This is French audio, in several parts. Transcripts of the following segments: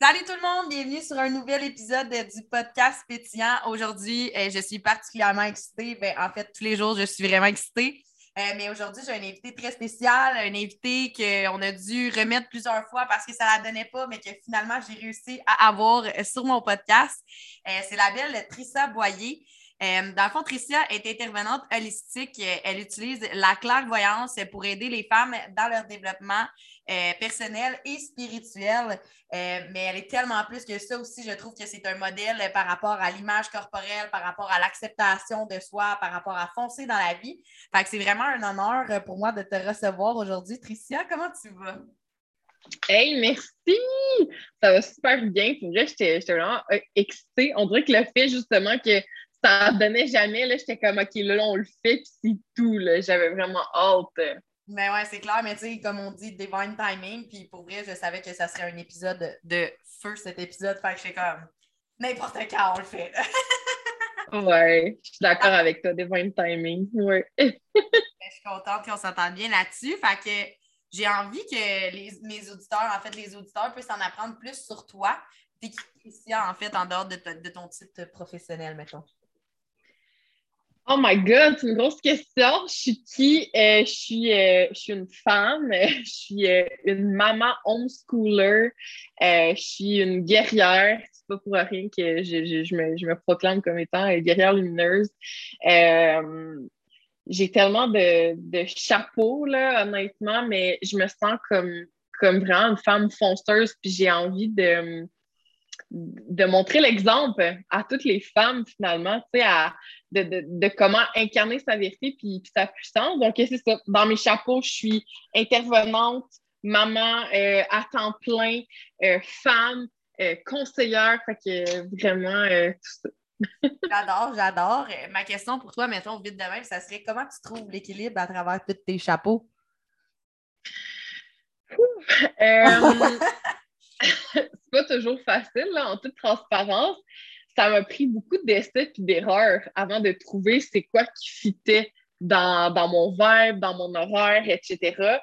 Salut tout le monde, bienvenue sur un nouvel épisode du podcast Pétillant. Aujourd'hui, euh, je suis particulièrement excitée. Ben, en fait, tous les jours, je suis vraiment excitée. Euh, mais aujourd'hui, j'ai un invité très spécial, un invité qu'on a dû remettre plusieurs fois parce que ça ne la donnait pas, mais que finalement, j'ai réussi à avoir sur mon podcast. Euh, c'est la belle Trissa Boyer. Dans le fond, Tricia est intervenante holistique. Elle utilise la clairvoyance pour aider les femmes dans leur développement euh, personnelle et spirituelle. Euh, mais elle est tellement plus que ça aussi. Je trouve que c'est un modèle par rapport à l'image corporelle, par rapport à l'acceptation de soi, par rapport à foncer dans la vie. Fait que c'est vraiment un honneur pour moi de te recevoir aujourd'hui. Tricia, comment tu vas? Hey, merci! Ça va super bien. Pour vrai, j'étais vraiment euh, excitée. On dirait que le fait justement que ça ne donnait jamais, j'étais comme OK, là, on le fait, puis c'est tout. J'avais vraiment hâte. Mais ouais, c'est clair, mais tu sais, comme on dit, divine timing. Puis pour vrai, je savais que ça serait un épisode de feu, cet épisode. Fait que je comme n'importe quand on le fait. ouais, je suis d'accord avec toi, divine timing. Ouais. Ben, je suis contente qu'on s'entende bien là-dessus. Fait que j'ai envie que les, mes auditeurs, en fait, les auditeurs puissent en apprendre plus sur toi. T'es qui, en fait, en dehors de, de ton titre professionnel, mettons? Oh my God, c'est une grosse question. Je suis qui? Euh, je, suis, euh, je suis une femme, je suis euh, une maman homeschooler, je suis une guerrière. C'est pas pour rien que je, je, me, je, me, proclame comme étant guerrière lumineuse. J'ai tellement de, de chapeaux, là, honnêtement, mais je me sens comme, comme vraiment une femme fonceuse, puis j'ai envie de de montrer l'exemple à toutes les femmes, finalement, sais, de, de, de, comment incarner sa vérité puis, sa puissance. Donc, c'est ça. Dans mes chapeaux, je suis intervenante, maman euh, à temps plein, euh, femme, euh, conseillère. Fait que vraiment, tout ça. j'adore, j'adore. Ma question pour toi, mettons, vite de même, ça serait comment tu trouves l'équilibre à travers tous tes chapeaux? c'est pas toujours facile, là, en toute transparence. Ça m'a pris beaucoup d'essais et d'erreurs avant de trouver c'est quoi qui fitait dans, mon vibe, dans mon horaire, etc.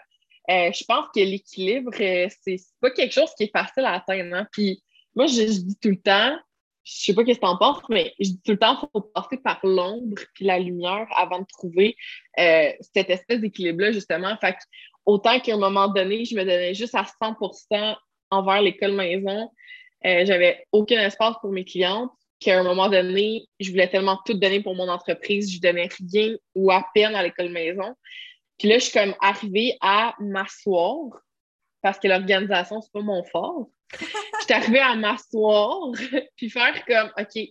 Euh, je pense que l'équilibre, euh, c'est pas quelque chose qui est facile à atteindre. Hein. Puis moi, je, dis tout le temps, je sais pas ce que tu en penses, mais je dis tout le temps, il faut passer par l'ombre puis la lumière avant de trouver euh, cette espèce d'équilibre-là, justement. Fait autant qu'à un moment donné, je me donnais juste à 100 envers l'école maison. Euh, j'avais aucun espace pour mes clientes qu'à un moment donné, je voulais tellement tout donner pour mon entreprise, je donnais rien ou à peine à l'école maison. Puis là, je suis comme arrivée à m'asseoir parce que l'organisation, c'est pas mon fort. je suis arrivée à m'asseoir puis faire comme OK,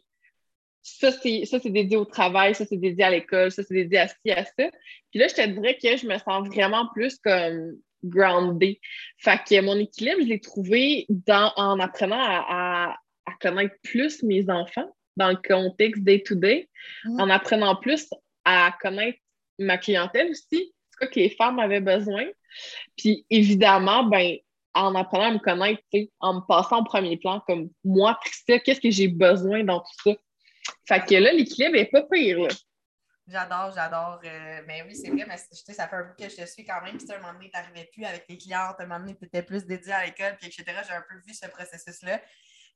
ça, c'est dédié au travail, ça, c'est dédié à l'école, ça, c'est dédié à ci, à ça. Puis là, je te dirais que je me sens vraiment plus comme grounded. Fait que mon équilibre, je l'ai trouvé dans, en apprenant à, connaître plus mes enfants dans le contexte day-to-day, mm. en apprenant plus à connaître ma clientèle aussi, ce que les femmes avaient besoin. Puis évidemment, ben, en apprenant à me connaître, en me passant au premier plan, comme moi, Christelle, qu'est-ce que j'ai besoin dans tout ça? Fait que là, l'équilibre n'est pas pire. Là. J'adore, j'adore. Euh, mais oui, c'est vrai, mais ça fait un peu que je te suis quand même. Puis à un moment donné, tu n'arrivais plus avec tes clientes, à un moment donné, tu étais plus dédié à l'école, puis etc. J'ai un peu vu ce processus-là.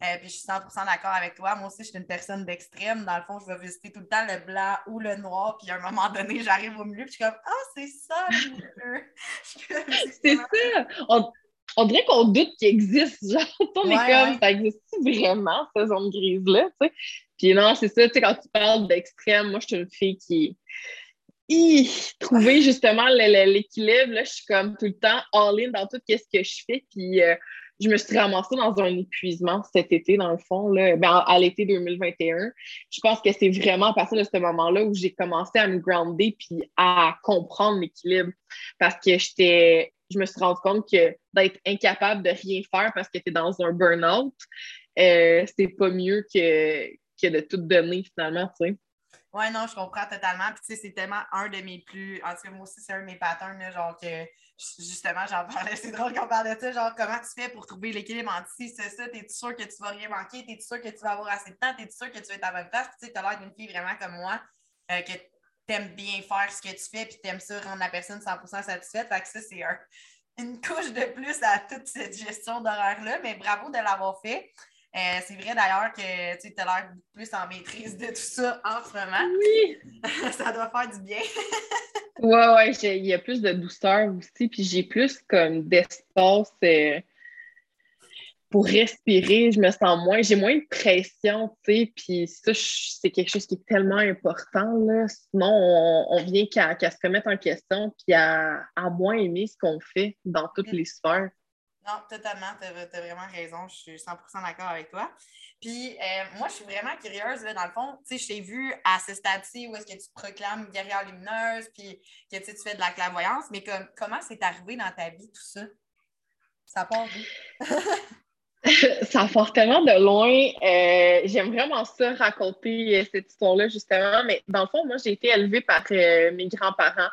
Euh, puis je suis 100% d'accord avec toi. Moi aussi, je suis une personne d'extrême. Dans le fond, je vais visiter tout le temps le blanc ou le noir. Puis à un moment donné, j'arrive au milieu. Puis je suis comme Ah, c'est ça, C'est ça. On, on, dirait qu'on doute qu'il existe. Genre, on est comme Ça existe vraiment, cette zone grise-là? Tu sais? Puis non, c'est ça, tu sais, quand tu parles d'extrême, moi, je suis une fille qui est. trouver justement l'équilibre, là, je suis comme tout le temps all-in dans tout ce que je fais. Puis euh, je me suis ramassée dans un épuisement cet été, dans le fond, là, ben, à l'été 2021. Je pense que c'est vraiment à partir de ce moment-là où j'ai commencé à me grounder puis à comprendre l'équilibre. Parce que j'étais. Je me suis rendu compte que d'être incapable de rien faire parce que tu es dans un burn-out, euh, c'est pas mieux que, que de tout donner finalement, tu sais. Oui, non, je comprends totalement. Puis, tu sais, c'est tellement un de mes plus. En tout cas, moi aussi, c'est un de mes patterns, genre que justement, j'en parlais. C'est drôle qu'on parle de ça. Genre, comment tu fais pour trouver l'équilibre entre si c'est ça? T'es-tu sûr que tu vas rien manquer? T'es-tu sûr que tu vas avoir assez de temps? T'es-tu sûr que tu vas être à bonne place? tu sais, t'as l'air d'une fille vraiment comme moi, euh, que t'aimes bien faire ce que tu fais, puis t'aimes ça rendre la personne 100% satisfaite. Fait que ça, c'est un, une couche de plus à toute cette gestion d'horaire-là, mais bravo de l'avoir fait. Euh, c'est vrai d'ailleurs que tu as l'air plus en maîtrise de tout ça en ce moment. Oui! ça doit faire du bien. ouais, ouais, il y a plus de douceur aussi, puis j'ai plus comme d'espace. Euh, pour respirer, je me sens moins, j'ai moins de pression, tu sais, puis ça, c'est quelque chose qui est tellement important, là. Sinon, on, vient qu'à se remettre en question, puis à, moins aimer ce qu'on fait dans toutes les sphères. Non, totalement, tu as, vraiment raison, je suis 100% d'accord avec toi. Puis, euh, moi, je suis vraiment curieuse, là, dans le fond, tu sais, je t'ai vu à ce stade-ci où est-ce que tu te proclames guerrière lumineuse, puis que tu fais de la clairvoyance, mais comme, comment c'est arrivé dans ta vie tout ça? Ça part d'où? ça part tellement de loin. Euh, j'aime vraiment ça, raconter euh, cette histoire-là, justement. Mais dans le fond, moi, j'ai été élevée par euh, mes grands-parents.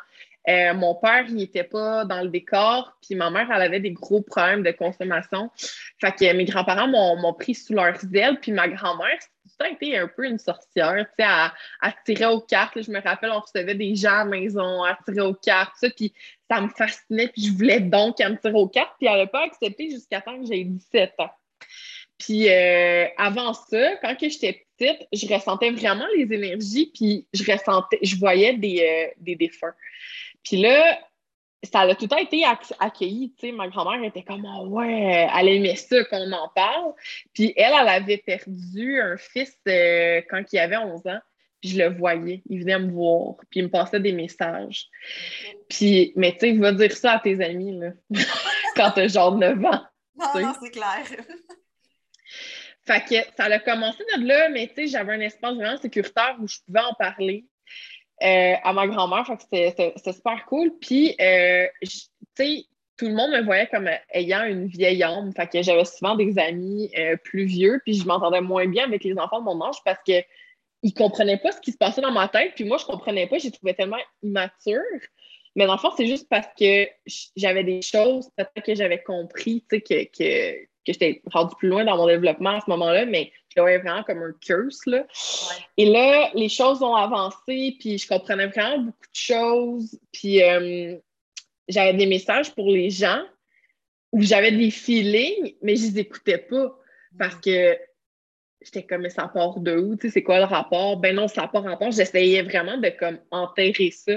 mon père, il n'était pas dans le décor, puis ma mère, elle avait des gros problèmes de consommation. Fait que mes grands-parents m'ont pris sous leurs ailes, puis ma grand-mère, ça a été un peu une sorcière, tu sais, à, tirer aux cartes. je me rappelle, on recevait des gens à la maison à tirer aux cartes, ça, puis ça me fascinait, puis je voulais donc qu'elle me tire aux cartes, puis elle n'avait pas accepté jusqu'à temps que j'ai 17 ans. Puis euh, avant ça, quand j'étais petite, je ressentais vraiment les énergies, puis je ressentais, je voyais des, euh, des défunts. Puis là, ça a tout le temps été accueilli. Tu sais, ma grand-mère était comme oh, ouais, elle aimait ça qu'on en parle. Puis elle, elle avait perdu un fils euh, quand il avait 11 ans. Puis je le voyais. Il venait me voir. Puis il me passait des messages. Puis, mais tu sais, va dire ça à tes amis, là, quand t'as genre 9 ans. Non, non, c'est clair. Fait que ça a commencé de là, mais tu sais, j'avais un espace vraiment sécuritaire où je pouvais en parler euh, à ma grand-mère. Fait que c'était super cool. Puis, euh, tu sais, tout le monde me voyait comme ayant une vieille âme. Fait que j'avais souvent des amis euh, plus vieux, puis je m'entendais moins bien avec les enfants de mon âge parce que ils comprenaient pas ce qui se passait dans ma tête, puis moi, je comprenais pas, j'ai trouvé tellement immature. Mais dans le fond, c'est juste parce que j'avais des choses, peut-être que j'avais compris, tu sais, que, que j'étais rendu plus loin dans mon développement à ce moment-là, mais je le voyais vraiment comme un curse. Là. Et là, les choses ont avancé, puis je comprenais vraiment beaucoup de choses. Puis euh, j'avais des messages pour les gens où j'avais des feelings, mais je les écoutais pas parce que j'étais comme, mais ça part de où? c'est quoi le rapport? Ben non, ça n'a pas rapport. J'essayais vraiment de comme enterrer ça.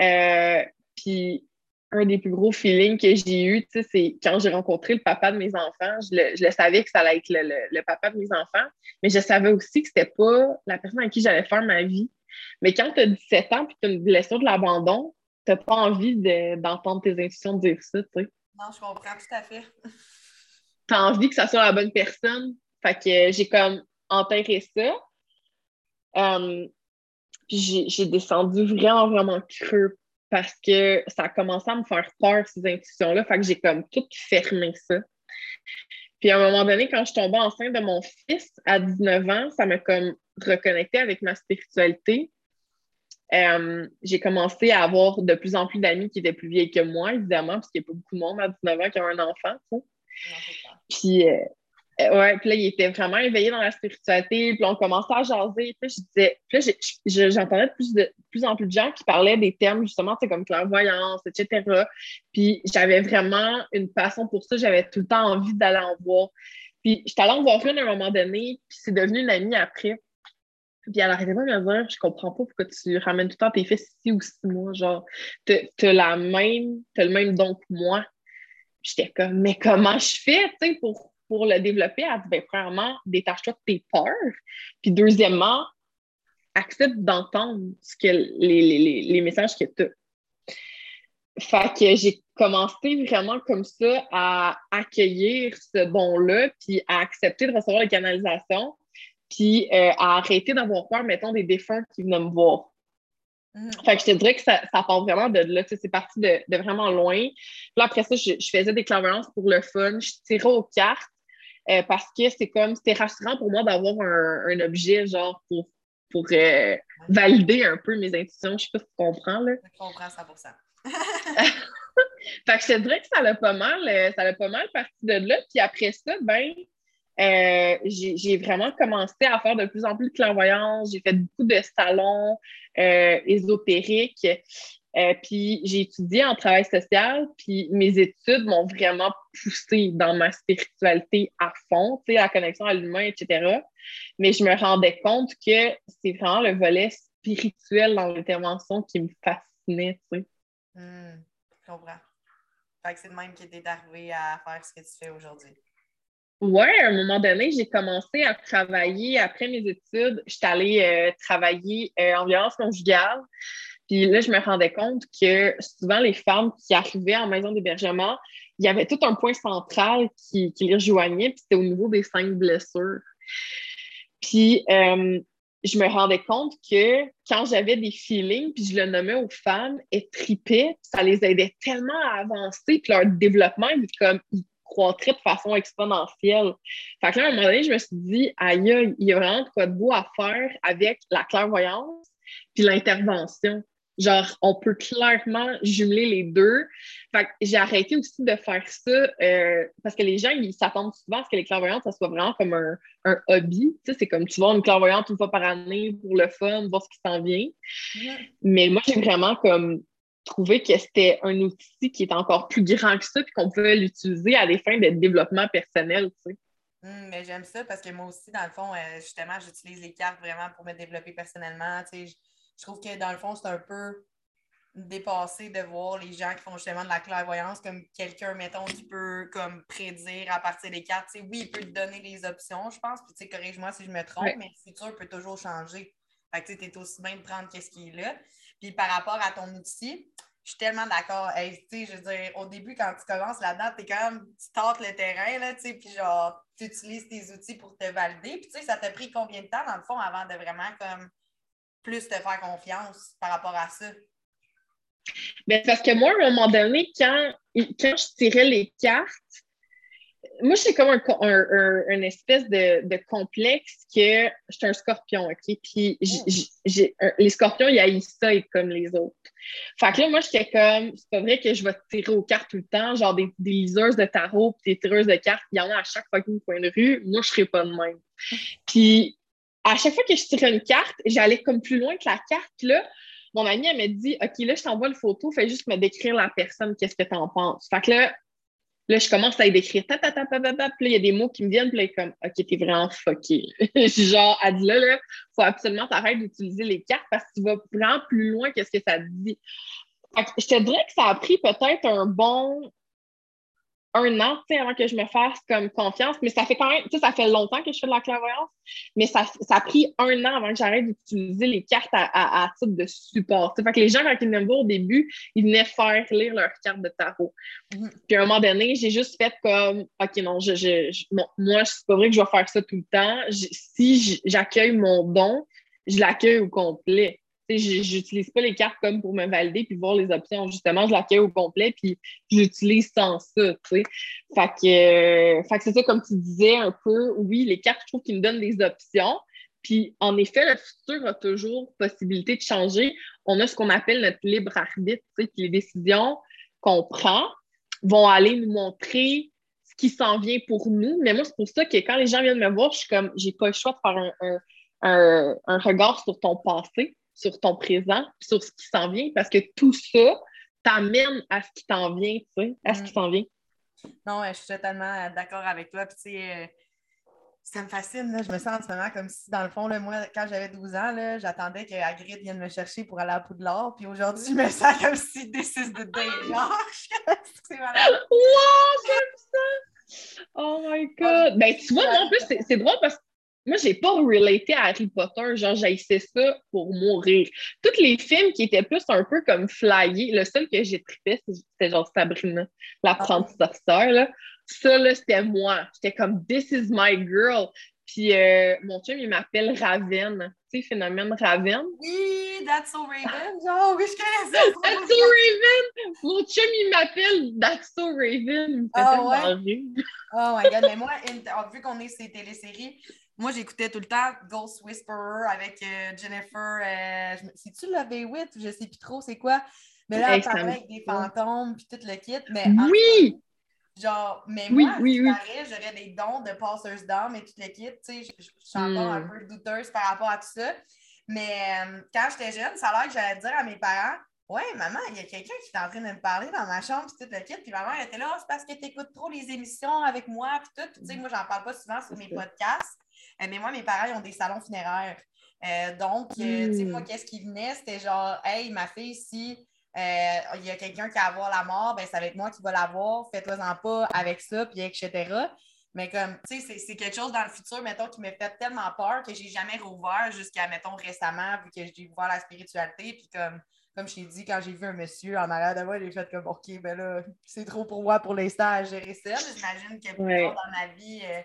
Euh, puis un des plus gros feelings que j'ai eu, c'est quand j'ai rencontré le papa de mes enfants. Je le, savais que ça allait être le, papa de mes enfants, mais je savais aussi que c'était pas la personne avec qui j'allais faire ma vie. Mais quand tu as 17 ans et tu as une blessure de l'abandon, tu n'as pas envie d'entendre tes intuitions dire ça, tu sais. Non, je comprends tout à fait. tu as envie que ça soit la bonne personne. Fait que j'ai comme enterré ça. Euh, puis j'ai descendu vraiment, vraiment creux parce que ça a commencé à me faire peur, ces intuitions-là. Fait que j'ai comme tout fermé ça. Puis à un moment donné, quand je tombais enceinte de mon fils à 19 ans, ça m'a comme reconnecté avec ma spiritualité. Euh, j'ai commencé à avoir de plus en plus d'amis qui étaient plus vieilles que moi, évidemment, parce qu'il n'y a pas beaucoup de monde à 19 ans qui a un enfant. Puis, euh, euh, ouais, puis là, il était vraiment éveillé dans la spiritualité. Puis on commençait à jaser. Puis je disais, puis j'entendais de plus, de plus en plus de gens qui parlaient des termes, justement, c'est comme clairvoyance, etc. Puis j'avais vraiment une passion pour ça. J'avais tout le temps envie d'aller en voir. Puis j'étais allée en voir une à un moment donné, puis c'est devenu une amie après. Puis elle arrêtait pas de me dire, je comprends pas pourquoi tu ramènes tout le temps tes fils ici ou six mois. Genre, t'as la même, t'as le même don que moi. J'étais comme, mais comment je fais, tu sais, pour pour le développer, elle dit, ben, premièrement, détache-toi de tes peurs. Puis deuxièmement, accepte d'entendre ce que les, messages que tu as. Fait que j'ai commencé vraiment comme ça à accueillir ce don-là, puis à accepter de recevoir les canalisations, puis euh, à arrêter d'avoir peur, mettons, des défunts qui venaient me voir. Mm. Fait que je te dirais que ça, ça part vraiment de là. C'est parti de, vraiment loin. Puis après ça, je, faisais des clairvoyances pour le fun. Je tirais aux cartes. Euh, parce que c'est comme, c'était rassurant pour moi d'avoir un, objet, genre, pour, pour euh, valider un peu mes intuitions. Je sais pas si tu comprends, là. Je comprends 100 Fait que je te dirais que ça l'a pas mal, euh, ça l'a pas mal parti de là. Puis après ça, ben, j'ai vraiment commencé à faire de plus en plus de clairvoyance. J'ai fait beaucoup de salons ésotériques. Euh, puis j'ai étudié en travail social, puis mes études m'ont vraiment poussé dans ma spiritualité à fond, tu sais, la connexion à l'humain, etc. Mais je me rendais compte que c'est vraiment le volet spirituel dans l'intervention qui me fascinait, tu sais. Hmm, je comprends. Fait que c'est de même qui t'es arrivé à faire ce que tu fais aujourd'hui. Oui, à un moment donné, j'ai commencé à travailler après mes études. J'étais allée euh, travailler euh, en violence conjugale. Puis là, je me rendais compte que souvent, les femmes qui arrivaient en maison d'hébergement, il y avait tout un point central qui, les rejoignait, puis c'était au niveau des cinq blessures. Puis euh, je me rendais compte que quand j'avais des feelings, puis je le nommais aux femmes, elles tripaient, ça les aidait tellement à avancer, puis leur développement, comme, ils croîtrait de façon exponentielle. Fait que là, à un moment donné, je me suis dit, aïe, il y a vraiment quoi de beau à faire avec la clairvoyance puis l'intervention. Genre, on peut clairement jumeler les deux. Fait que j'ai arrêté aussi de faire ça euh, parce que les gens, ils s'attendent souvent à ce que les clairvoyantes, ça soit vraiment comme un, un hobby. Tu sais, c'est comme tu vois une clairvoyante une fois par année pour le fun, voir ce qui s'en vient. Mais moi, j'ai vraiment comme trouvé que c'était un outil qui est encore plus grand que ça, puis qu'on pouvait l'utiliser à des fins de développement personnel, tu sais. Hum, mais j'aime ça parce que moi aussi, dans le fond, euh, justement, j'utilise les cartes vraiment pour me développer personnellement. Tu sais, je, trouve que dans le fond, c'est un peu dépassé de voir les gens qui font justement de la clairvoyance comme quelqu'un, mettons, qui peut comme prédire à partir des cartes. Oui, il peut te donner des options, je pense, puis tu sais, corrige-moi si je me trompe, mais le futur peut toujours changer. Fait que tu es aussi bien de prendre qu'est-ce qui est là. Puis par rapport à ton outil, je suis tellement d'accord. je veux dire, au début, quand tu commences là-dedans, tu es quand même, tu tentes le terrain, là, tu sais, puis genre, tu utilises tes outils pour te valider. Puis, tu sais, ça t'a pris combien de temps, dans le fond, avant de vraiment, comme, plus te faire confiance par rapport à ça? Bien, parce que moi, à un moment donné, quand, quand je tirais les cartes, moi, c'est comme un, espèce de, complexe que je suis un scorpion, OK? Puis les scorpions, ils haïssent ça être comme les autres. Fait que là, moi, j'étais comme, c'est pas vrai que je vais tirer aux cartes tout le temps, genre des, des liseuses de tarot, puis des tireuses de cartes, il y en a à chaque fois fucking point de rue. Moi, je serais pas de même. Puis à chaque fois que je tirais une carte, j'allais comme plus loin que la carte, là. Mon amie, elle m'a dit, OK, là, je t'envoie le photo, fais juste me décrire la personne, qu'est-ce que t'en penses. Fait que là, Là, je commence à y décrire, ta, ta, ta, ta, ta, ta, puis là, il y a des mots qui me viennent, puis là, comme, OK, t'es vraiment fucké. genre, elle dit là, là, faut absolument t'arrêter d'utiliser les cartes parce que tu vas vraiment plus loin que ce que ça te dit. je te dirais que ça a pris peut-être un bon un an, avant que je me fasse comme confiance, mais ça fait quand même, tu sais, ça fait longtemps que je fais de la clairvoyance, mais ça, ça a pris un an avant que j'arrête d'utiliser les cartes à, titre de support. Fait que les gens, quand ils venaient me au début, ils venaient faire lire leurs cartes de tarot. Mm-hmm. Puis à un moment donné, j'ai juste fait comme, OK, non, je, je, moi, c'est pas vrai que je vais faire ça tout le temps. si j'accueille mon don, je l'accueille au complet j'utilise pas les cartes comme pour me valider puis voir les options. Justement, je l'accueille au complet puis j'utilise sans ça, sais. Fait que, c'est ça, comme tu disais un peu, oui, les cartes, je trouve qu'ils me donnent des options. Puis, en effet, le futur a toujours possibilité de changer. On a ce qu'on appelle notre libre arbitre, puis les décisions qu'on prend vont aller nous montrer ce qui s'en vient pour nous. Mais moi, c'est pour ça que quand les gens viennent me voir, je suis comme, j'ai pas le choix de faire un, un regard sur ton passé sur ton présent, sur ce qui s'en vient, parce que tout ça t'amène à ce qui t'en vient, tu sais, à ce qui mm. s'en vient. Non, je suis totalement d'accord avec toi. Puis, tu sais, euh, ça me fascine. Là. Je me sens en ce moment comme si, dans le fond, là, moi, quand j'avais 12 ans, j'attendais que Hagrid vienne me chercher pour aller à Poudlard. Puis aujourd'hui, je me sens comme si this is the day. c'est malade. Wow, j'aime ça! Oh my God! Ben, tu vois, moi, en plus, c'est drôle parce que moi, j'ai pas relaté à Harry Potter, genre, j'haïssais ça pour mourir. Tous les films qui étaient plus un peu comme flyés, le seul que j'ai trippé, c'était genre Sabrina, l'apprenti ah. sorcière, là. Ça, là, c'était moi. J'étais comme, this is my girl. Puis euh, mon chum, il m'appelle Raven. Tu sais, phénomène Raven? Oui, That's So Raven. Oh, oui, je connais ça. That's So Raven. Mon chum, il m'appelle That's So Raven. Il me fait oh, ouais. oh my God. Mais moi, vu qu'on est ces téléséries, moi, j'écoutais tout le temps Ghost Whisperer avec euh, Jennifer. Euh, C'est-tu le V8? Je sais plus trop c'est quoi. Mais là, on parlait avec des fantômes puis tout le kit. Mais oui! genre, mais moi, oui, oui, j'aurais des dons de passers d'âme et tout le kit. Tu sais, je suis encore un hmm. peu douteuse par rapport à tout ça. Mais euh, quand j'étais jeune, ça a l'air que j'allais dire à mes parents Ouais, maman, il y a quelqu'un qui est en train de me parler dans ma chambre, puis tout le kit. Puis ma mère était là, oh, c'est parce que tu écoutes trop les émissions avec moi, puis tout. tu sais, moi, j'en parle pas souvent sur mes podcasts. Euh, mais moi, mes parents, ils ont des salons funéraires. Euh, donc, euh, tu sais, moi, hmm. qu'est-ce qui venait? C'était genre, hey, ma fille, si il y a quelqu'un qui va avoir la mort, ben, ça va être moi qui va l'avoir. Faites-le-en pas avec ça, puis etc. Mais comme, tu sais, c'est quelque chose dans le futur, mettons, qui me fait tellement peur que j'ai jamais rouvert jusqu'à, mettons, récemment, vu que j'ai ouvert la spiritualité. Puis comme, comme je t'ai dit, quand j'ai vu un monsieur en arrière de moi, j'ai fait comme, OK, ben là, c'est trop pour moi pour l'instant à gérer ça. J'imagine que plus tard dans ma vie, euh,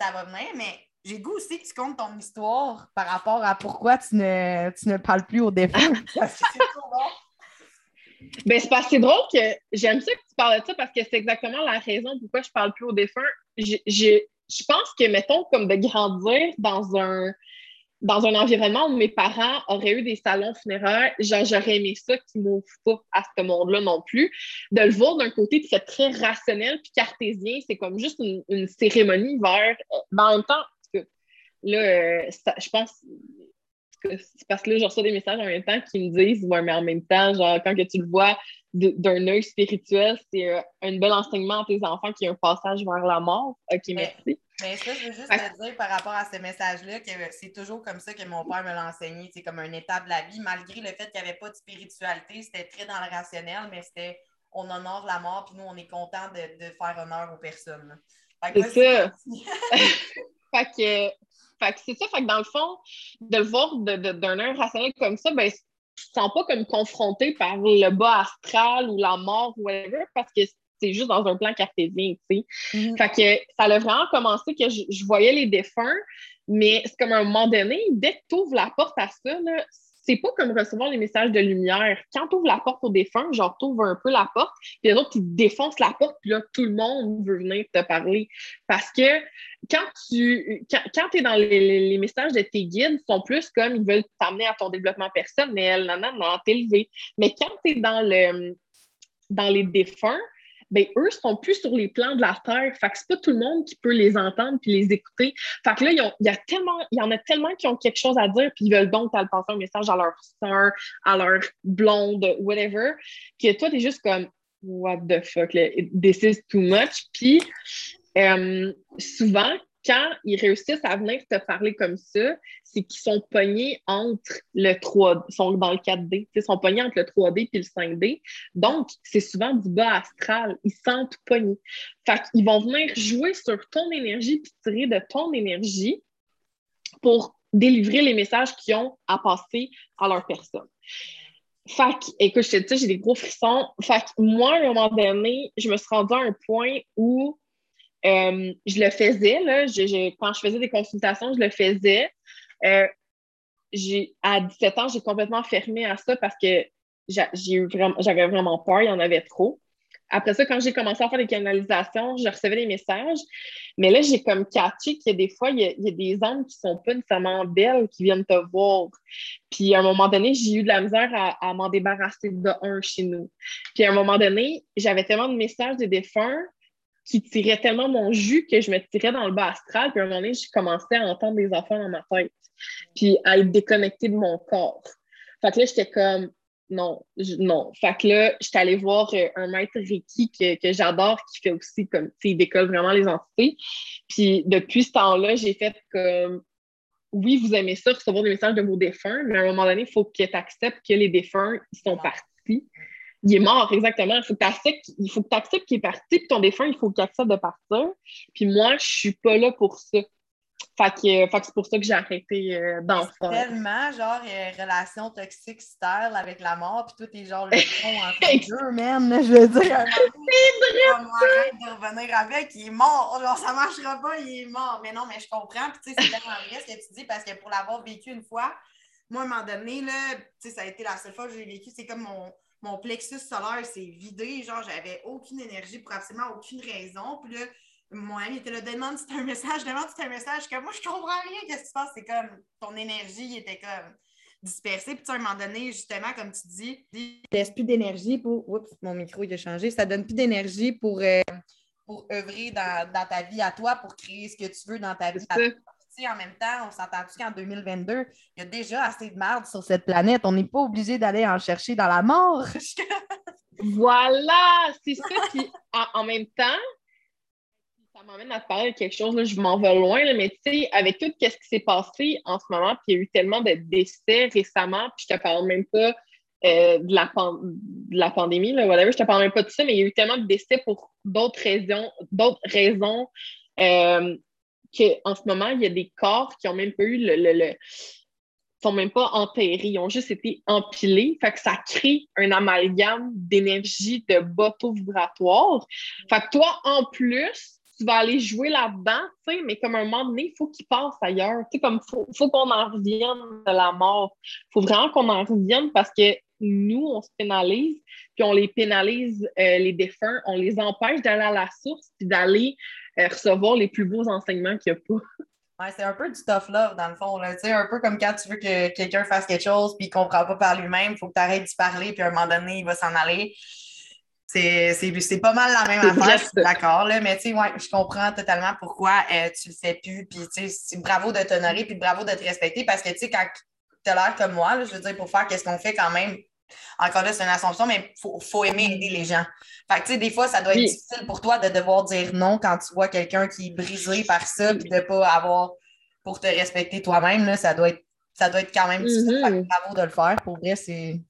ça va venir. Mais j'ai goût aussi que tu comptes ton histoire par rapport à pourquoi tu ne, tu ne parles plus au défunt. c'est trop bon. Ben, c'est pas drôle que j'aime ça que tu parles de ça parce que c'est exactement la raison pourquoi je parle plus aux défunts. Je, je pense que, mettons, comme de grandir dans un dans un environnement où mes parents auraient eu des salons funéraires, genre, j'aurais aimé ça qu'ils m'ouvrent pas à ce monde-là non plus. De le voir d'un côté, c'est très rationnel puis cartésien, c'est comme juste une, cérémonie vers. Mais en même temps, là, euh, je pense c'est parce que là, je reçois des messages en même temps qui me disent, ouais, mais en même temps, genre, quand que tu le vois d'un œil spirituel, c'est euh, un bel enseignement à tes enfants qui est un passage vers la mort. OK, merci. Mais ça, je veux juste te dire par rapport à ce message-là que c'est toujours comme ça que mon père me l'a enseigné, c'est comme un état de la vie, malgré le fait qu'il n'y avait pas de spiritualité, c'était très dans le rationnel, mais c'était on honore la mort, puis nous, on est content de, de faire honneur aux personnes. C'est ça. fait que, fait que c'est ça. Fait que dans le fond, de le voir d'un œil rationnel comme ça, ben, tu te sens pas comme confronté par le bas astral ou la mort ou whatever, parce que c'est juste dans un plan cartésien, tu sais. Mm-hmm. Fait que ça a vraiment commencé que je, voyais les défunts, mais c'est comme à un moment donné, dès que tu ouvres la porte à ça, c'est pas comme recevoir les messages de lumière. Quand tu ouvres la porte aux défunts, genre, tu ouvres un peu la porte, puis les autres, ils défoncent la porte, puis là, tout le monde veut venir te parler. Parce que quand tu quand, es dans les, messages de tes guides, ils sont plus comme ils veulent t'amener à ton développement personnel, non, non, non, t'élever. Mais quand tu es dans, le, dans les défunts, ben eux sont plus sur les plans de la terre. Fait que c'est pas tout le monde qui peut les entendre puis les écouter. Fait que là, il y, a tellement, il y en a tellement qui ont quelque chose à dire puis ils veulent donc passer un message à leur soeur, à leur blonde, whatever, que toi, t'es juste comme What the fuck, this is too much. Puis euh, souvent, quand ils réussissent à venir te parler comme ça, c'est qu'ils sont pognés entre le 3D, ils sont dans le 4D, ils sont pognés entre le 3D et le 5D. Donc, c'est souvent du bas astral. Ils sentent pognés. Fait qu'ils vont venir jouer sur ton énergie puis tirer de ton énergie pour délivrer les messages qu'ils ont à passer à leur personne. Fait que, écoute, je te dis, j'ai des gros frissons. Fait que moi, à un moment donné, je me suis rendue à un point où euh, je le faisais, là, quand je faisais des consultations, je le faisais. Euh, à 17 ans, j'ai complètement fermé à ça parce que j'avais vraiment peur, il y en avait trop. Après ça, quand j'ai commencé à faire des canalisations, je recevais des messages. Mais là, j'ai comme catché qu'il y a des fois, il y a, des âmes qui ne sont pas nécessairement belles qui viennent te voir. Puis à un moment donné, j'ai eu de la misère à, à m'en débarrasser de un chez nous. Puis à un moment donné, j'avais tellement de messages de défunts qui tirait tellement mon jus que je me tirais dans le bas astral. Puis à un moment donné, je commençais à entendre des enfants dans ma tête, puis à être déconnectée de mon corps. Fait que là, j'étais comme, non, non. Fait que là, j'étais allée voir euh, un maître Reiki que, que j'adore, qui fait aussi comme, tu sais, il décolle vraiment les entités. Puis depuis ce temps-là, j'ai fait comme, oui, vous aimez ça, recevoir des messages de vos défunts, mais à un moment donné, il faut que tu acceptes que les défunts, ils sont partis il est mort, exactement. Il faut que tu acceptes, qu'il est parti, puis ton défunt, il faut qu'il accepte de partir. Puis moi, je suis pas là pour ça. Fait que, c'est pour ça que j'ai arrêté euh, d'en faire. tellement, genre, euh, relation toxique style avec la mort, puis tout est genre le fond entre deux, man. Je veux dire, c'est arrête de revenir avec, il est mort. Genre, ça marchera pas, il est mort. Mais non, mais je comprends, puis tu sais, c'est tellement vrai ce que tu dis, parce que pour l'avoir vécu une fois, moi, à un moment donné, là, tu sais, ça a été la seule fois que j'ai vécu, c'est comme mon mon plexus solaire s'est vidé. Genre, j'avais aucune énergie pour absolument aucune raison. Puis là, mon ami était là, demande si c'est un message, demande si c'est un message. Comme moi, je comprends rien. Qu'est-ce qui se passe? C'est comme ton énergie était comme dispersée. Puis à un moment donné, justement, comme tu dis, il ne laisse plus d'énergie pour. Oups, mon micro il a changé. Ça donne plus d'énergie pour, euh, pour œuvrer dans, ta vie à toi, pour créer ce que tu veux dans ta vie à toi. En même temps, on s'entend-tu qu'en 2022, il y a déjà assez de merde sur cette planète. On n'est pas obligé d'aller en chercher dans la mort. voilà, c'est ça. Puis en, même temps, ça m'amène à te parler de quelque chose, là, je m'en vais loin, mais tu sais, avec tout ce qui s'est passé en ce moment, puis il y a eu tellement de décès récemment, puis je te parle même pas euh, de, la de, la pandémie, là, whatever, je te parle même pas de ça, mais il y a eu tellement de décès pour d'autres raisons, d'autres raisons euh, qu'en ce moment, il y a des corps qui n'ont même pas eu le, le, sont même pas enterrés, ils ont juste été empilés. Fait que ça crée un amalgame d'énergie de bateau vibratoire. Fait que toi, en plus, tu vas aller jouer là-dedans, mais comme un moment donné, il faut qu'il passe ailleurs. Tu sais, comme faut, faut qu'on en revienne de la mort. Il faut vraiment qu'on en revienne parce que nous, on se pénalise, puis on les pénalise, euh, les défunts, on les empêche d'aller à la source, puis d'aller recevoir les plus beaux enseignements qu'il n'y a pas. Ouais, c'est un peu du tough love, dans le fond. Là. Un peu comme quand tu veux que quelqu'un fasse quelque chose puis il ne comprend pas par lui-même, il faut que tu arrêtes d'y parler, puis à un moment donné, il va s'en aller. C'est pas mal la même affaire, je suis d'accord. Mais tu sais, ouais, je comprends totalement pourquoi euh, tu le fais plus. Puis tu sais, bravo de t'honorer, puis bravo de te respecter parce que tu sais, quand tu as l'air comme moi, je veux dire, pour faire qu'est-ce qu'on fait quand même, encore là, c'est une assumption, mais il faut, faut, aimer aider les gens. Fait que, tu sais, des fois, ça doit être difficile pour toi de devoir dire non quand tu vois quelqu'un qui est brisé par ça, puis de ne pas avoir pour te respecter toi-même. Ça, doit être, ça doit être quand même difficile. Bravo de le faire. Pour vrai, c'est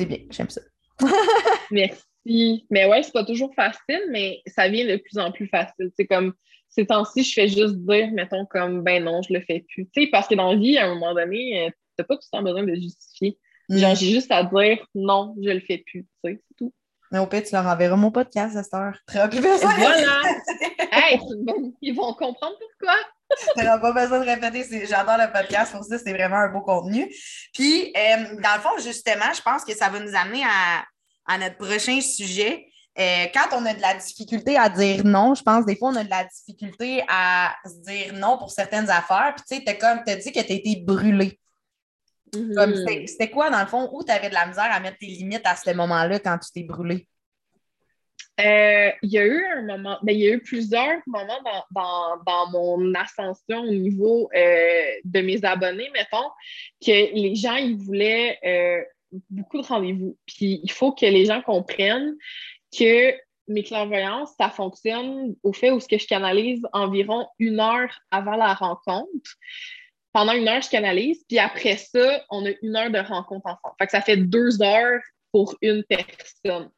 bien. J'aime ça. Merci. Mais ouais, c'est pas toujours facile, mais ça vient de plus en plus facile. C'est comme ces temps-ci, je fais juste dire, mettons, comme ben non, je le fais plus. Tu sais, parce que dans la vie, à un moment donné, euh, t'as pas tout le temps besoin de justifier. Mm. Genre, j'ai juste à dire non, je le fais plus. C'est tout. Mais au pire, tu leur enverras mon podcast, cette heure. Très occupé. Voilà! hey, ils vont comprendre pourquoi. tu pas besoin de répéter. J'adore le podcast pour ça, c'est vraiment un beau contenu. Puis, euh, dans le fond, justement, je pense que ça va nous amener à, à notre prochain sujet. Euh, quand on a de la difficulté à dire non, je pense des fois on a de la difficulté à se dire non pour certaines affaires. Puis tu sais, tu as dit que tu as été Mm-hmm. C'était quoi, dans le fond, où tu avais de la misère à mettre tes limites à ce moment-là quand tu t'es brûlé? Euh, il y a eu un moment, ben, il y a eu plusieurs moments dans, mon ascension au niveau euh, de mes abonnés, mettons, que les gens, ils voulaient euh, beaucoup de rendez-vous. Puis il faut que les gens comprennent que mes clairvoyances, ça fonctionne au fait où ce que je canalise environ une heure avant la rencontre. Pendant une heure, je canalise, puis après ça, on a une heure de rencontre ensemble. Fait que ça fait deux heures pour une personne.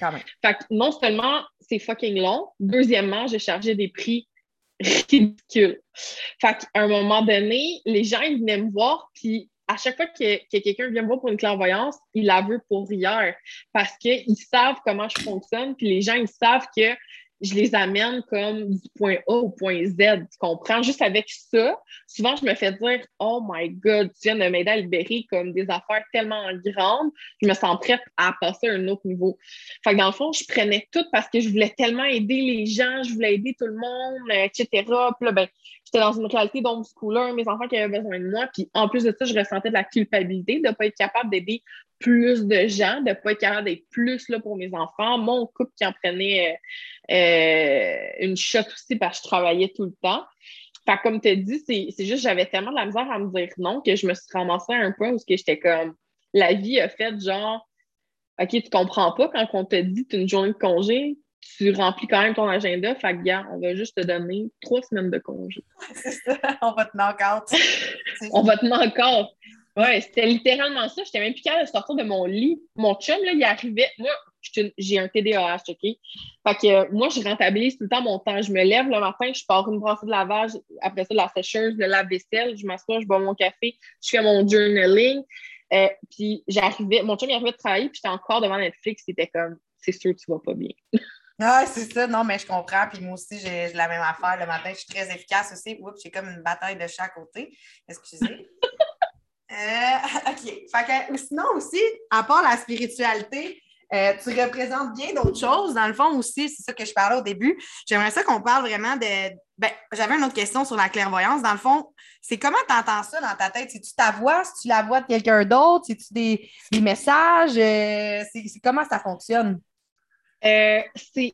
Fait que non seulement c'est fucking long, deuxièmement, j'ai chargé des prix ridicules. Fait qu'à un moment donné, les gens, ils venaient me voir, puis à chaque fois que, quelqu'un vient me voir pour une clairvoyance, il la veut pour hier parce qu'ils savent comment je fonctionne, puis les gens, ils savent que je les amène comme du point A au point Z. Tu comprends? Juste avec ça, souvent, je me fais dire Oh my God, tu viens de m'aider à libérer comme des affaires tellement grandes, je me sens prête à passer à un autre niveau. Fait que dans le fond, je prenais tout parce que je voulais tellement aider les gens, je voulais aider tout le monde, etc. Puis là, ben, j'étais dans une réalité d'homeschooler, mes enfants qui avaient besoin de moi. Puis en plus de ça, je ressentais de la culpabilité de ne pas être capable d'aider plus de gens, de ne pas être capable d'être plus là pour mes enfants. Mon couple qui en prenait euh, euh, une shot aussi parce que je travaillais tout le temps. Fait comme tu as dit, c'est juste j'avais tellement de la misère à me dire non que je me suis ramassée à un point où j'étais comme la vie a fait genre OK, tu comprends pas quand on te dit tu une journée de congé, tu remplis quand même ton agenda. Fait que, gars, on va juste te donner trois semaines de congé. C'est ça, on va te knock on va te knock Ouais, c'était littéralement ça. J'étais même plus capable de sortir de mon lit. Mon chum, là, il arrivait. Moi, j'ai un TDAH, OK? Fait que euh, moi, je rentabilise tout le temps mon temps. Je me lève le matin, je pars une brassée de lavage, après ça, de la sécheuse, le lave-vaisselle, je m'assois, je bois mon café, je fais mon journaling. Euh, puis j'arrivais, mon chum, il arrivait de travailler, puis j'étais encore devant Netflix, c'était comme, c'est sûr que tu vas pas bien. Ah, c'est ça. Non, mais je comprends. Puis moi aussi, j'ai la même affaire. Le matin, je suis très efficace aussi. Oups, j'ai comme une bataille de chaque côté. Excusez. Euh, OK. Fait que, sinon aussi, à part la spiritualité, euh, tu représentes bien d'autres choses. Dans le fond aussi, c'est ça que je parlais au début. J'aimerais ça qu'on parle vraiment de. Ben, j'avais une autre question sur la clairvoyance. Dans le fond, c'est comment tu entends ça dans ta tête? C'est-tu ta voix? C'est-tu la voix de quelqu'un d'autre? C'est-tu des, messages? Euh, c'est comment ça fonctionne? Euh, c'est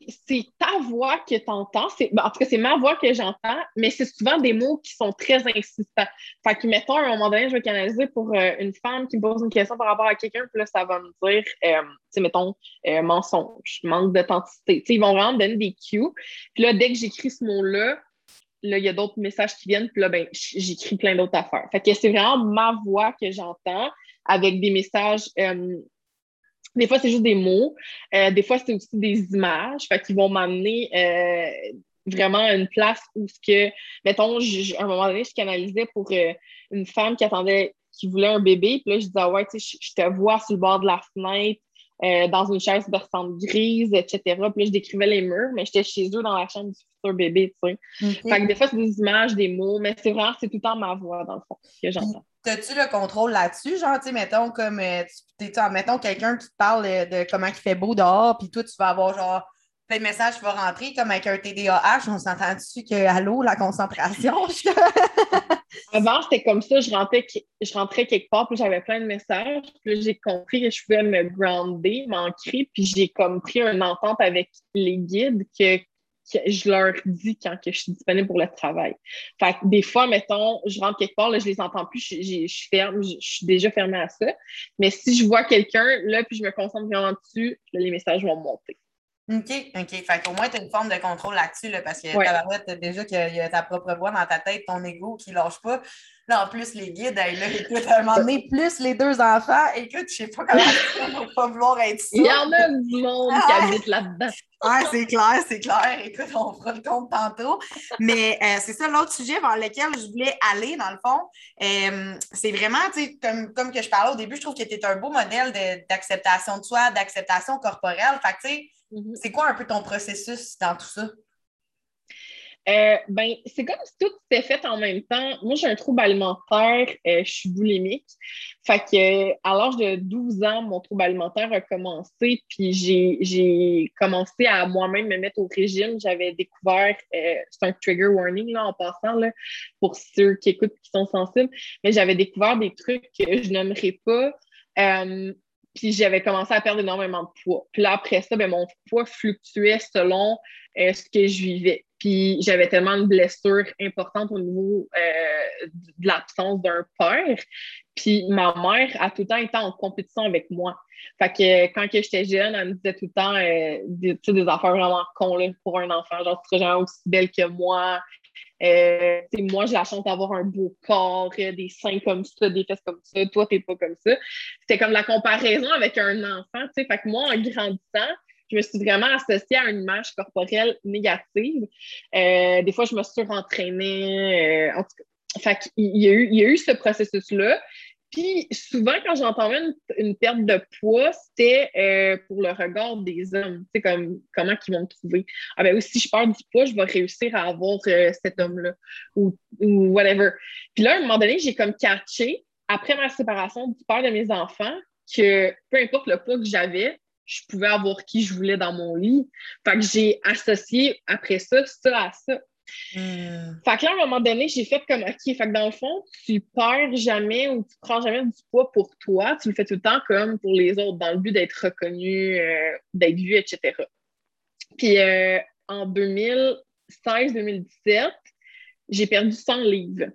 ta voix que tu entends. Ben, en tout cas, c'est ma voix que j'entends, mais c'est souvent des mots qui sont très insistants. Fait que, mettons, à un moment donné, je vais canaliser pour euh, une femme qui me pose une question par rapport à quelqu'un, puis là, ça va me dire, euh, tu sais, mettons, mensonge, manque d'authenticité. ils vont vraiment me donner des cues. Puis là, dès que j'écris ce mot-là, là, il y a d'autres messages qui viennent, puis là, ben, j'écris plein d'autres affaires. Fait que c'est vraiment ma voix que j'entends avec des messages des fois, c'est juste des mots. Euh, des fois, c'est aussi des images. Fait qu'ils vont m'amener euh, vraiment à une place où ce que, mettons, à un moment donné, je canalisais pour euh, une femme qui attendait, qui voulait un bébé. Puis là, je disais, ah ouais, tu sais, je te vois sur le bord de la fenêtre. dans une chaise berçante grise, etc. Puis là, je décrivais les murs, mais j'étais chez eux dans la chambre du futur bébé, tu sais. Fait que des fois, c'est des images, des mots, mais c'est vraiment, c'est tout le temps ma voix, dans le fond, que j'entends. As-tu le contrôle là-dessus? Genre, tu sais, mettons, comme, euh, mettons quelqu'un qui te parle euh, de comment il fait beau dehors, puis toi, tu vas avoir genre messages qui vont rentrer, comme avec un TDAH, on s'entend-tu que, allô, la concentration? Avant, c'était comme ça, je rentrais, je rentrais quelque part, puis j'avais plein de messages, puis j'ai compris que je pouvais me grounder, m'ancrer, puis j'ai comme pris une entente avec les guides que je leur dis quand que je suis disponible pour le travail. Fait que des fois, mettons, je rentre quelque part, là, je les entends plus, je, je, ferme, je, suis déjà fermée à ça. Mais si je vois quelqu'un, là, puis je me concentre vraiment dessus, les messages vont monter. OK, OK. Fait qu'au moins, tu as une forme de contrôle là-dessus, là, parce que ouais. déjà qu'il y a ta propre voix dans ta tête, ton ego qui ne lâche pas. Là, en plus, les guides, là, écoute, à un moment donné, plus les deux enfants, écoute, je sais pas comment on va pas vouloir être ça. Il y en a du monde qui habite là-dedans. Ah, c'est clair, c'est clair. Écoute, on fera le compte tantôt. Mais euh, c'est ça, l'autre sujet vers lequel je voulais aller, dans le fond, euh, c'est vraiment, tu sais, comme, comme que je parlais au début, je trouve que tu es un beau modèle d'acceptation de, soi, d'acceptation corporelle. Fait que, tu sais, mm-hmm. c'est quoi un peu ton processus dans tout ça? Euh, ben, c'est comme si tout s'était fait en même temps. Moi, j'ai un trouble alimentaire, euh, je suis boulimique. Fait que à l'âge de 12 ans, mon trouble alimentaire a commencé, puis j'ai commencé à moi-même me mettre au régime. J'avais découvert, euh, c'est un trigger warning là, en passant, là, pour ceux qui écoutent qui sont sensibles, mais j'avais découvert des trucs que je n'aimerais pas. puis j'avais commencé à perdre énormément de poids. Puis là, après ça, ben, mon poids fluctuait selon ce que je vivais. Puis j'avais tellement de blessures importantes au niveau euh, de l'absence d'un père. Puis ma mère a tout le temps été en compétition avec moi. Fait que quand j'étais jeune, elle me disait tout le temps euh, des, affaires vraiment cons pour un enfant. Genre, tu jamais aussi belle que moi. Euh, moi, j'ai la chance d'avoir un beau corps, des seins comme ça, des fesses comme ça. Toi, t'es pas comme ça. C'était comme la comparaison avec un enfant. Fait que moi, en grandissant, je me suis vraiment associée à une image corporelle négative. Euh, des fois, je me suis rentraînée. Euh, en tout cas, il, y a eu, il y a eu ce processus-là. Puis souvent, quand j'entendais une, perte de poids, c'était euh, pour le regard des hommes. Tu sais, comme, comment ils vont me trouver. Ah ben oui, si je perds du poids, je vais réussir à avoir cet homme-là ou, ou, whatever. Puis là, à un moment donné, j'ai comme catché, après ma séparation du père de mes enfants, que peu importe le poids que j'avais, je pouvais avoir qui je voulais dans mon lit. Fait que j'ai associé après ça, ça à ça. Hmm. Fait que là, à un moment donné, j'ai fait comme OK, fait que dans le fond, tu perds jamais ou tu prends jamais du poids pour toi, tu le fais tout le temps comme pour les autres, dans le but d'être reconnu, euh, d'être vu, etc. Puis euh, en 2016-2017, j'ai perdu 100 livres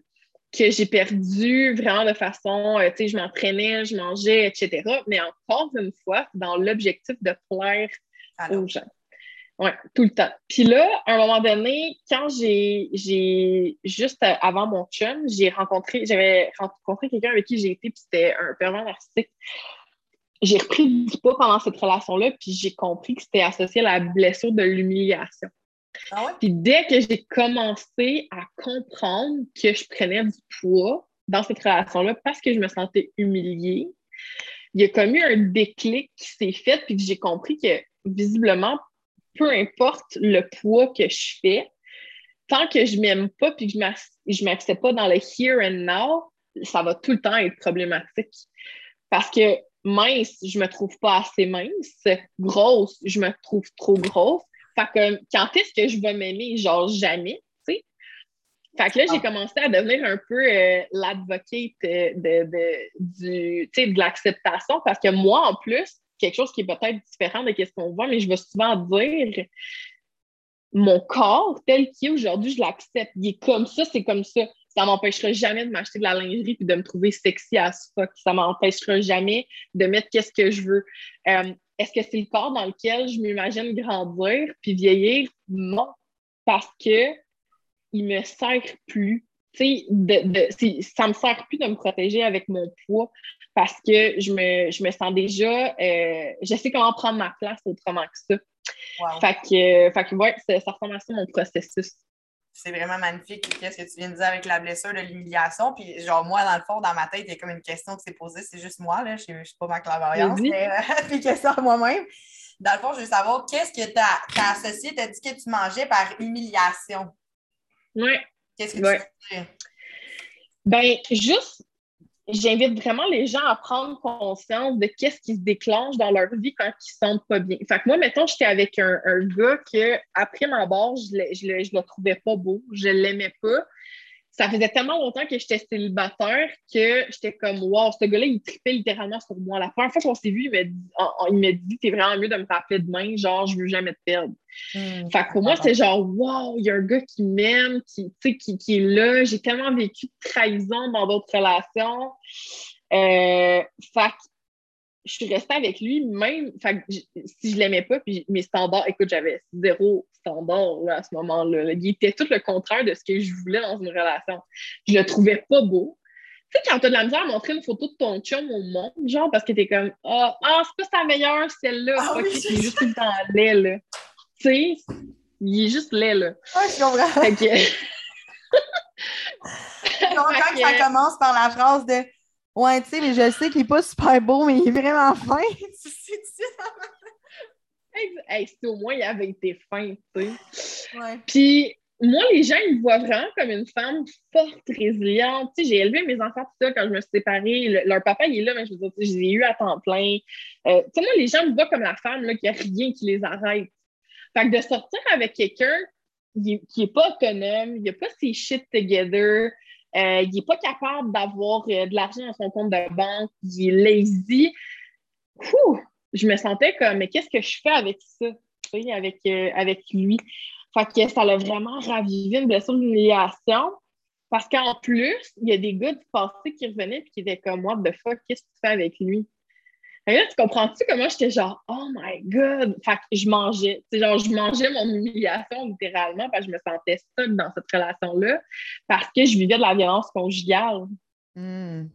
que j'ai perdu vraiment de façon, euh, tu sais, je m'entraînais, je mangeais, etc. Mais encore une fois, dans l'objectif de plaire aux gens. Oui, tout le temps. Puis là, à un moment donné, quand j'ai, juste avant mon chum, j'ai rencontré, j'avais rencontré quelqu'un avec qui j'ai été, puis c'était un pervers narcissique. J'ai repris du poids pendant cette relation-là, puis j'ai compris que c'était associé à la blessure de l'humiliation. Ah Puis dès que j'ai commencé à comprendre que je prenais du poids dans cette relation-là parce que je me sentais humiliée, il y a comme eu un déclic qui s'est fait, puis que j'ai compris que visiblement, peu importe le poids que je fais, tant que je m'aime pas puis que je m'accepte pas dans le here and now, ça va tout le temps être problématique. Parce que mince, je me trouve pas assez mince. Grosse, je me trouve trop grosse. Quand est-ce que je vais m'aimer? Genre jamais, tu sais. Fait que là, j'ai ah. commencé à devenir un peu euh, l'advocate de, de, de l'acceptation parce que moi, en plus, quelque chose qui est peut-être différent de ce qu'on voit, mais je vais souvent dire mon corps tel qu'il est aujourd'hui, je l'accepte. Il est comme ça, c'est comme ça. Ça m'empêchera jamais de m'acheter de la lingerie et de me trouver sexy à ce fuck. Ça m'empêchera jamais de mettre qu'est-ce que je veux. Euh, est-ce que c'est le corps dans lequel je m'imagine grandir puis vieillir? Non, parce que il me sert plus. De, de, ça me sert plus de me protéger avec mon poids parce que je me, je me sens déjà, euh, je sais comment prendre ma place autrement que ça. Fait que, fait que ouais, ça ressemble à ça mon processus. C'est vraiment magnifique qu'est-ce que tu viens de dire avec la blessure de l'humiliation? Puis, genre, moi, dans le fond, dans ma tête, il y a comme une question qui s'est posée. C'est juste moi, là. Je ne suis pas ma clairvoyance, mais euh, question à moi-même. Dans le fond, je veux savoir, qu'est-ce que ta, ta associé t'a dit que tu mangeais par humiliation? Oui. Qu'est-ce que tu dis? Ben, juste j'invite vraiment les gens à prendre conscience de qu'est-ce qui se déclenche dans leur vie quand ils ne sentent pas bien. Fait que moi, mettons, j'étais avec un, gars que après ma barre, je ne le, je le, trouvais pas beau, je l'aimais pas ça faisait tellement longtemps que j'étais célibataire que j'étais comme, wow, ce gars-là, il tripait littéralement sur moi. La première fois qu'on s'est vu, il m'a dit, dit, t'es vraiment mieux de me rappeler demain, genre, je veux jamais te perdre. Hmm. fait que pour moi, c'est genre, wow, il y a un gars qui m'aime, qui, qui, qui est là. J'ai tellement vécu de trahison dans d'autres relations. Euh, fait je suis restée avec lui, même si je l'aimais pas, puis mes standards, écoute, j'avais zéro standard à ce moment-là. Il était tout le contraire de ce que je voulais dans une relation. Je le trouvais pas beau. Tu sais, quand t'as de la misère à montrer une photo de ton chum au monde, genre parce que t'es comme Ah, oh, c'est pas sa meilleure, celle-là. Ah, oui, il est juste tout dans lait, là. Tu sais, il est juste laid, là. Ah, je comprends. Fait que... Donc, quand ça commence par la phrase de Ouais, tu sais, mais je sais qu'il n'est pas super beau, mais il est vraiment fin. sais, hey, si au moins il avait été fin, tu sais. Ouais. Puis moi, les gens, ils me voient vraiment comme une femme forte, résiliente. Tu sais, j'ai élevé mes enfants tout ça quand je me suis séparée. leur papa, il est là, mais je veux dire, je les ai eu à temps plein. Euh, tu sais, moi, les gens me voient comme la femme là, qui a rien qui les arrête. Fait que de sortir avec quelqu'un qui n'est pas autonome, il n'a pas ses shit together, euh, il n'est pas capable d'avoir euh, de l'argent dans son compte de banque. Il est lazy. je me sentais comme, mais qu'est-ce que je fais avec ça, avec, euh, avec lui? Fait que ça l'a vraiment ravivé une blessure d'humiliation. Parce qu'en plus, il y a des gars du passé qui revenaient et qui étaient comme, what the fuck, qu'est-ce que tu fais avec lui? Là, tu comprends-tu comment j'étais genre, oh my God! Fait que je mangeais, genre, je mangeais mon humiliation littéralement parce que je me sentais seule dans cette relation-là parce que je vivais de la violence conjugale. Hmm.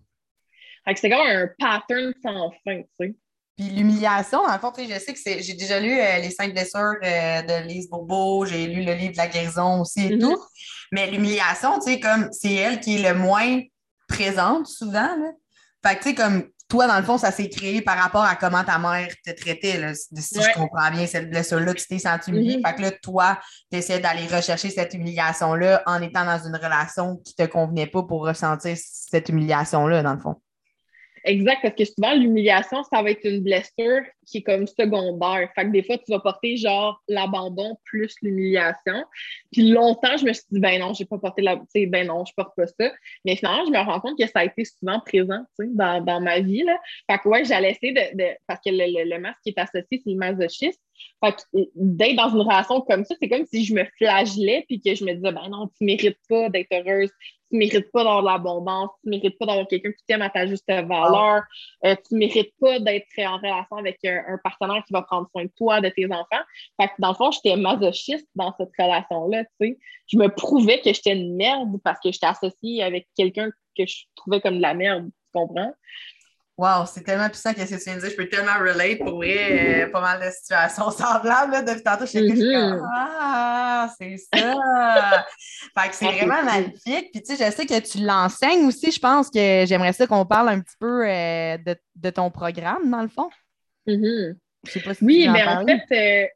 Fait que c'est comme un pattern sans fin, tu sais. Puis l'humiliation, dans le fond, je sais que j'ai déjà lu euh, Les cinq blessures euh, de Lise Bourbeau, j'ai lu le livre de la guérison aussi et mm-hmm. tout. Mais l'humiliation, tu sais, comme c'est elle qui est le moins présente souvent. Là. Fait que, tu sais, comme toi, dans le fond, ça s'est créé par rapport à comment ta mère te traitait. Là, si je comprends bien, cette blessure-là, tu t'es senti humiliée. Mm-hmm. Fait que là, toi, tu essaies d'aller rechercher cette humiliation-là en étant dans une relation qui ne te convenait pas pour ressentir cette humiliation-là, dans le fond. Exact, parce que souvent, l'humiliation, ça va être une blessure qui est comme secondaire. Fait que des fois, tu vas porter genre l'abandon plus l'humiliation. Puis longtemps, je me suis dit, ben non, j'ai pas porté la. Tu ben non, je porte pas ça. Mais finalement, je me rends compte que ça a été souvent présent dans, dans ma vie. Là. Fait que ouais, j'allais essayer de, de. Parce que le, le, masque qui est associé, c'est le masochisme. Fait que d'être dans une relation comme ça, c'est comme si je me flagellais puis que je me disais, ben non, tu mérites pas d'être heureuse, tu mérites pas d'avoir de l'abondance, tu mérites pas d'avoir quelqu'un qui t'aime à ta juste valeur, euh, tu mérites pas d'être en relation avec un, partenaire qui va prendre soin de toi, de tes enfants. Fait que dans le fond, j'étais masochiste dans cette relation-là, tu sais. Je me prouvais que j'étais une merde parce que j'étais associée avec quelqu'un que je trouvais comme de la merde, tu comprends? Wow, c'est tellement puissant que ce que tu viens de dire. Je peux tellement relate pour vrai, euh, pas mal de situations semblables. Là, depuis tantôt, je mm Ah, c'est ça! fait que c'est vraiment magnifique. Puis tu sais, je sais que tu l'enseignes aussi. Je pense que j'aimerais ça qu'on parle un petit peu euh, de, ton programme, dans le fond. Je sais pas si oui, mais en, fait, euh,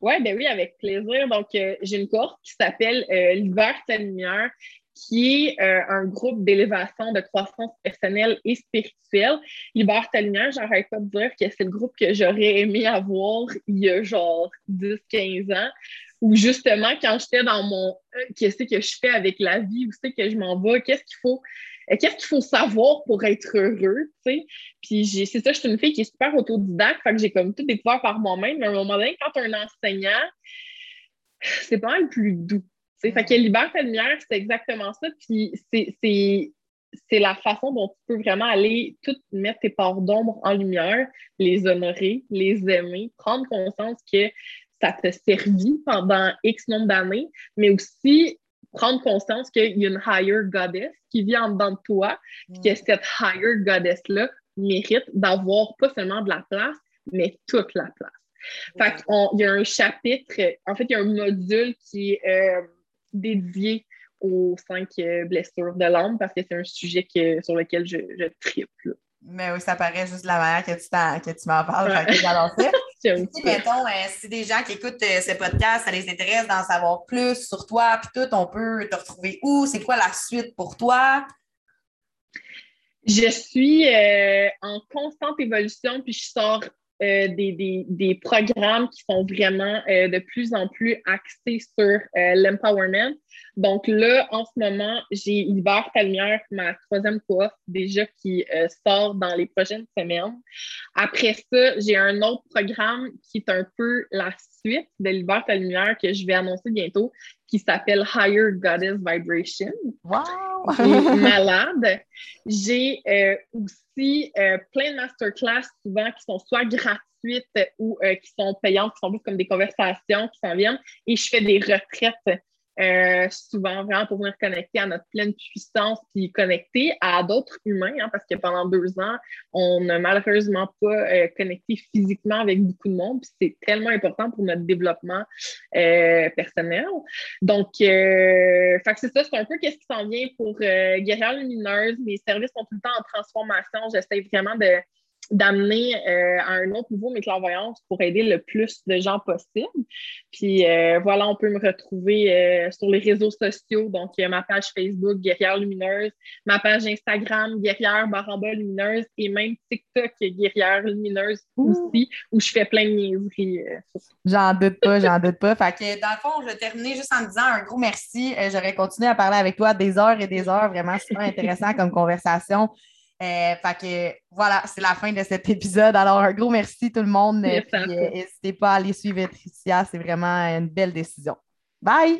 ouais, ben oui, avec plaisir. Donc, j'ai une course qui s'appelle L'hiver, ta lumière qui est euh, un groupe d'élévation de croissance personnelle et spirituelle. Libère ta lumière, j'arrête pas de dire que c'est le groupe que j'aurais aimé avoir il y a genre 10-15 ans, où justement, quand j'étais dans mon euh, qu'est-ce que je fais avec la vie, où c'est que je m'en vais, qu'est-ce qu'il faut, qu'est-ce qu'il faut savoir pour être heureux, tu sais. Puis c'est ça, je suis une fille qui est super autodidacte, fait que j'ai comme tout découvert par moi-même. Mais à un moment donné, quand un enseignant, c'est pas le plus doux. Fait que Liberté Lumière, c'est exactement ça. Puis c'est la façon dont tu peux vraiment aller tout mettre tes parts d'ombre en lumière, les honorer, les aimer, prendre conscience que ça t'a servi pendant X nombre d'années, mais aussi prendre conscience qu'il y a une higher goddess qui vit en dedans de toi, puis que cette higher goddess-là mérite d'avoir pas seulement de la place, mais toute la place. Fait qu'il y a un chapitre, en fait, il y a un module qui est euh, dédié aux cinq euh, blessures de l'âme parce que c'est un sujet sur lequel je, je triple. Mais oui, ça paraît juste la manière que tu, tu m'en parles. Ouais. si, mettons, euh, si des gens qui écoutent ce podcast, ça les intéresse d'en savoir plus sur toi, puis tout, on peut te retrouver où? C'est quoi la suite pour toi? Je suis en constante évolution, puis je sors euh, des, des, programmes qui sont vraiment euh, de plus en plus axés sur euh, l'empowerment. Donc là, en ce moment, j'ai Hiver Talmière, ma troisième cohorte déjà qui sort dans les prochaines semaines. Après ça, j'ai un autre programme qui est un peu la suite de l'Hiver Talmière que je vais annoncer bientôt, qui s'appelle Higher Goddess Vibration. Wow! malade. J'ai euh, aussi euh, plein de masterclass souvent qui sont soit gratuites ou euh, qui sont payantes, qui sont plus comme des conversations qui s'en viennent. Et je fais des retraites euh, souvent vraiment pour venir connecter à notre pleine puissance puis connecter à d'autres humains, hein, parce que pendant deux ans, on n'a malheureusement pas euh, connecté physiquement avec beaucoup de monde, puis c'est tellement important pour notre développement euh, personnel. Donc, c'est ça, c'est un peu qu'est-ce qui s'en vient pour Guerrière Lumineuse. Mes services sont tout le temps en transformation. J'essaie vraiment de d'amener euh, à un autre niveau mes clairvoyances pour aider le plus de gens possible. Puis euh, voilà, on peut me retrouver euh, sur les réseaux sociaux. Donc, il y a ma page Facebook Guerrière Lumineuse, ma page Instagram Guerrière Baramba Lumineuse et même TikTok Guerrière Lumineuse aussi, où je fais plein de niaiseries. j'en doute pas, j'en doute pas. Fait que dans le fond, je vais terminer juste en disant un gros merci. J'aurais continué à parler avec toi des heures et des heures, vraiment super intéressant comme conversation. Euh, fait que voilà, c'est la fin de cet épisode. Alors, un gros merci tout le monde. Euh, n'hésitez pas à aller suivre Tricia, c'est vraiment une belle décision. Bye!